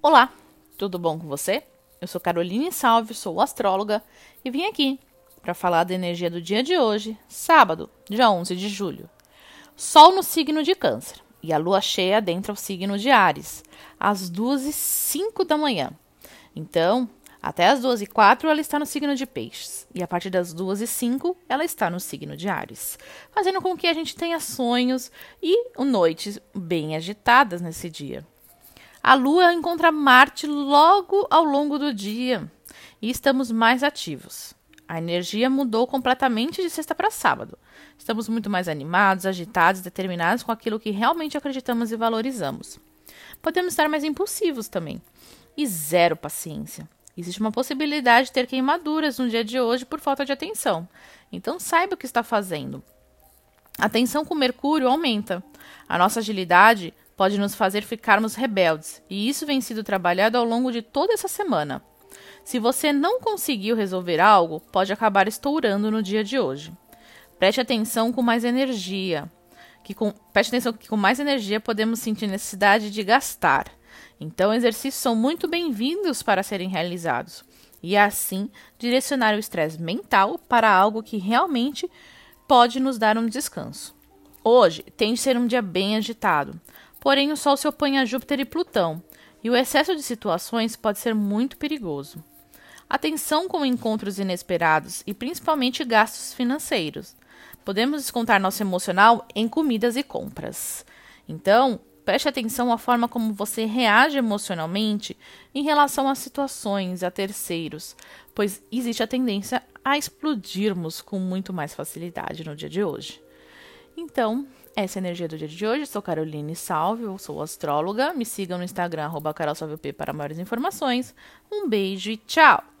Olá, tudo bom com você? Eu sou Caroline Salve, sou astróloga e vim aqui para falar da energia do dia de hoje, sábado, dia 11 de julho. Sol no signo de Câncer e a lua cheia adentra o signo de Ares, às 2 e 05 da manhã. Então, até as 2 e 04 ela está no signo de Peixes, e a partir das 2 e 05 ela está no signo de Ares, fazendo com que a gente tenha sonhos e noites bem agitadas nesse dia. A Lua encontra Marte logo ao longo do dia e estamos mais ativos. A energia mudou completamente de sexta para sábado. Estamos muito mais animados, agitados, determinados com aquilo que realmente acreditamos e valorizamos. Podemos estar mais impulsivos também. E zero paciência. Existe uma possibilidade de ter queimaduras no dia de hoje por falta de atenção. Então saiba o que está fazendo. A tensão com Mercúrio aumenta. A nossa agilidade pode nos fazer ficarmos rebeldes, e isso vem sido trabalhado ao longo de toda essa semana. Se você não conseguiu resolver algo, pode acabar estourando no dia de hoje. Preste atenção com mais energia. Que com, preste atenção que com mais energia podemos sentir necessidade de gastar. Então, exercícios são muito bem-vindos para serem realizados e assim direcionar o estresse mental para algo que realmente pode nos dar um descanso. Hoje tem de ser um dia bem agitado, porém o Sol se opõe a Júpiter e Plutão, e o excesso de situações pode ser muito perigoso. Atenção com encontros inesperados e principalmente gastos financeiros. Podemos descontar nosso emocional em comidas e compras. Então, Preste atenção à forma como você reage emocionalmente em relação a situações, a terceiros, pois existe a tendência a explodirmos com muito mais facilidade no dia de hoje. Então, essa é a energia do dia de hoje. Sou Caroline Salve, sou astróloga. Me sigam no Instagram, arroba para maiores informações. Um beijo e tchau!